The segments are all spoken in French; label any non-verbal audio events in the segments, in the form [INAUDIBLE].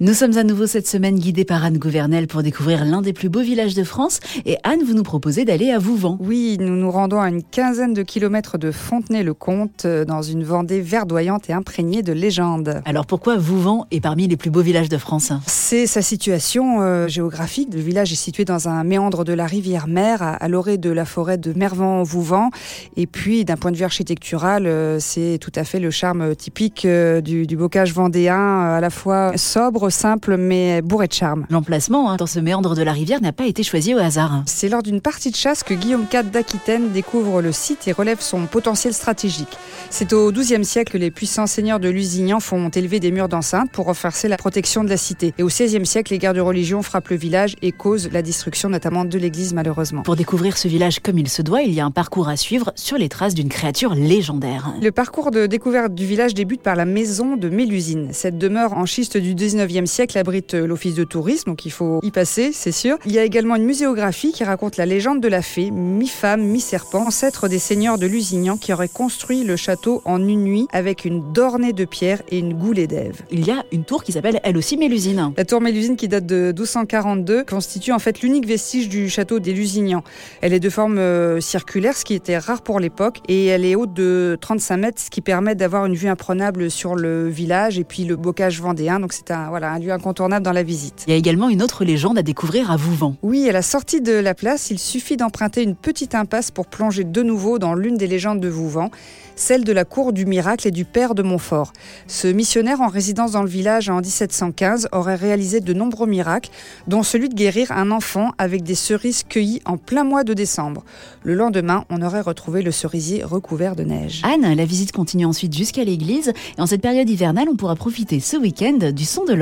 Nous sommes à nouveau cette semaine guidés par Anne Gouvernel pour découvrir l'un des plus beaux villages de France. Et Anne, vous nous proposez d'aller à Vouvant. Oui, nous nous rendons à une quinzaine de kilomètres de Fontenay-le-Comte, euh, dans une Vendée verdoyante et imprégnée de légendes. Alors pourquoi Vouvant est parmi les plus beaux villages de France? C'est sa situation euh, géographique. Le village est situé dans un méandre de la rivière Mer, à, à l'orée de la forêt de Mervan-Vouvant. Et puis, d'un point de vue architectural, euh, c'est tout à fait le charme typique euh, du, du bocage vendéen, à la fois sobre, simple, mais bourré de charme. L'emplacement hein, dans ce méandre de la rivière n'a pas été choisi au hasard. C'est lors d'une partie de chasse que Guillaume IV d'Aquitaine découvre le site et relève son potentiel stratégique. C'est au XIIe siècle que les puissants seigneurs de Lusignan font élever des murs d'enceinte pour renforcer la protection de la cité. Et au XVIe siècle, les guerres de religion frappent le village et causent la destruction notamment de l'église malheureusement. Pour découvrir ce village comme il se doit, il y a un parcours à suivre sur les traces d'une créature légendaire. Le parcours de découverte du village débute par la maison de Mélusine. Cette demeure en schiste du 19e siècle abrite l'office de tourisme, donc il faut y passer, c'est sûr. Il y a également une muséographie qui raconte la légende de la fée, mi-femme, mi-serpent, ancêtre des seigneurs de Lusignan qui auraient construit le château en une nuit avec une dornée de pierre et une goulée d'Ève. Il y a une tour qui s'appelle elle aussi Mélusine. La tour Mélusine qui date de 1242 constitue en fait l'unique vestige du château des Lusignans. Elle est de forme euh, circulaire, ce qui était rare pour l'époque, et elle est haute de 35 mètres, ce qui permet d'avoir une vue imprenable sur le village et puis le bocage vendéen. Donc c'est un, voilà, un lieu incontournable dans la visite. Il y a également une autre légende à découvrir à Vouvant. Oui, à la sortie de la place, il suffit d'emprunter une petite impasse pour plonger de nouveau dans l'une des légendes de Vouvant, celle de la cour du miracle et du père de Montfort. Ce missionnaire en résidence dans le village en 1715 aurait réalisé de nombreux miracles, dont celui de guérir un enfant avec des cerises cueillies en plein mois de décembre. Le lendemain, on aurait retrouvé le cerisier recouvert de neige. Anne, la visite continue ensuite jusqu'à l'église et en cette période hivernale, on pourra profiter ce week-end du son de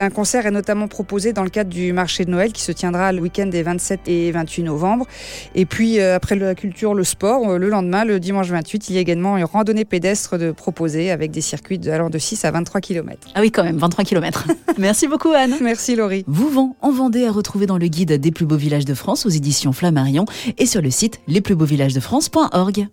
Un concert est notamment proposé dans le cadre du marché de Noël qui se tiendra le week-end des 27 et 28 novembre. Et puis, euh, après la culture, le sport, euh, le lendemain, le dimanche 28, il y a également une randonnée pédestre de proposer avec des circuits allant de 6 à 23 km. Ah oui, quand même, 23 km. [LAUGHS] Merci beaucoup, Anne. Merci Laurie. Vouvant en Vendée à retrouver dans le guide des plus beaux villages de France aux éditions Flammarion et sur le site lesplusbeauxvillagesdefrance.org.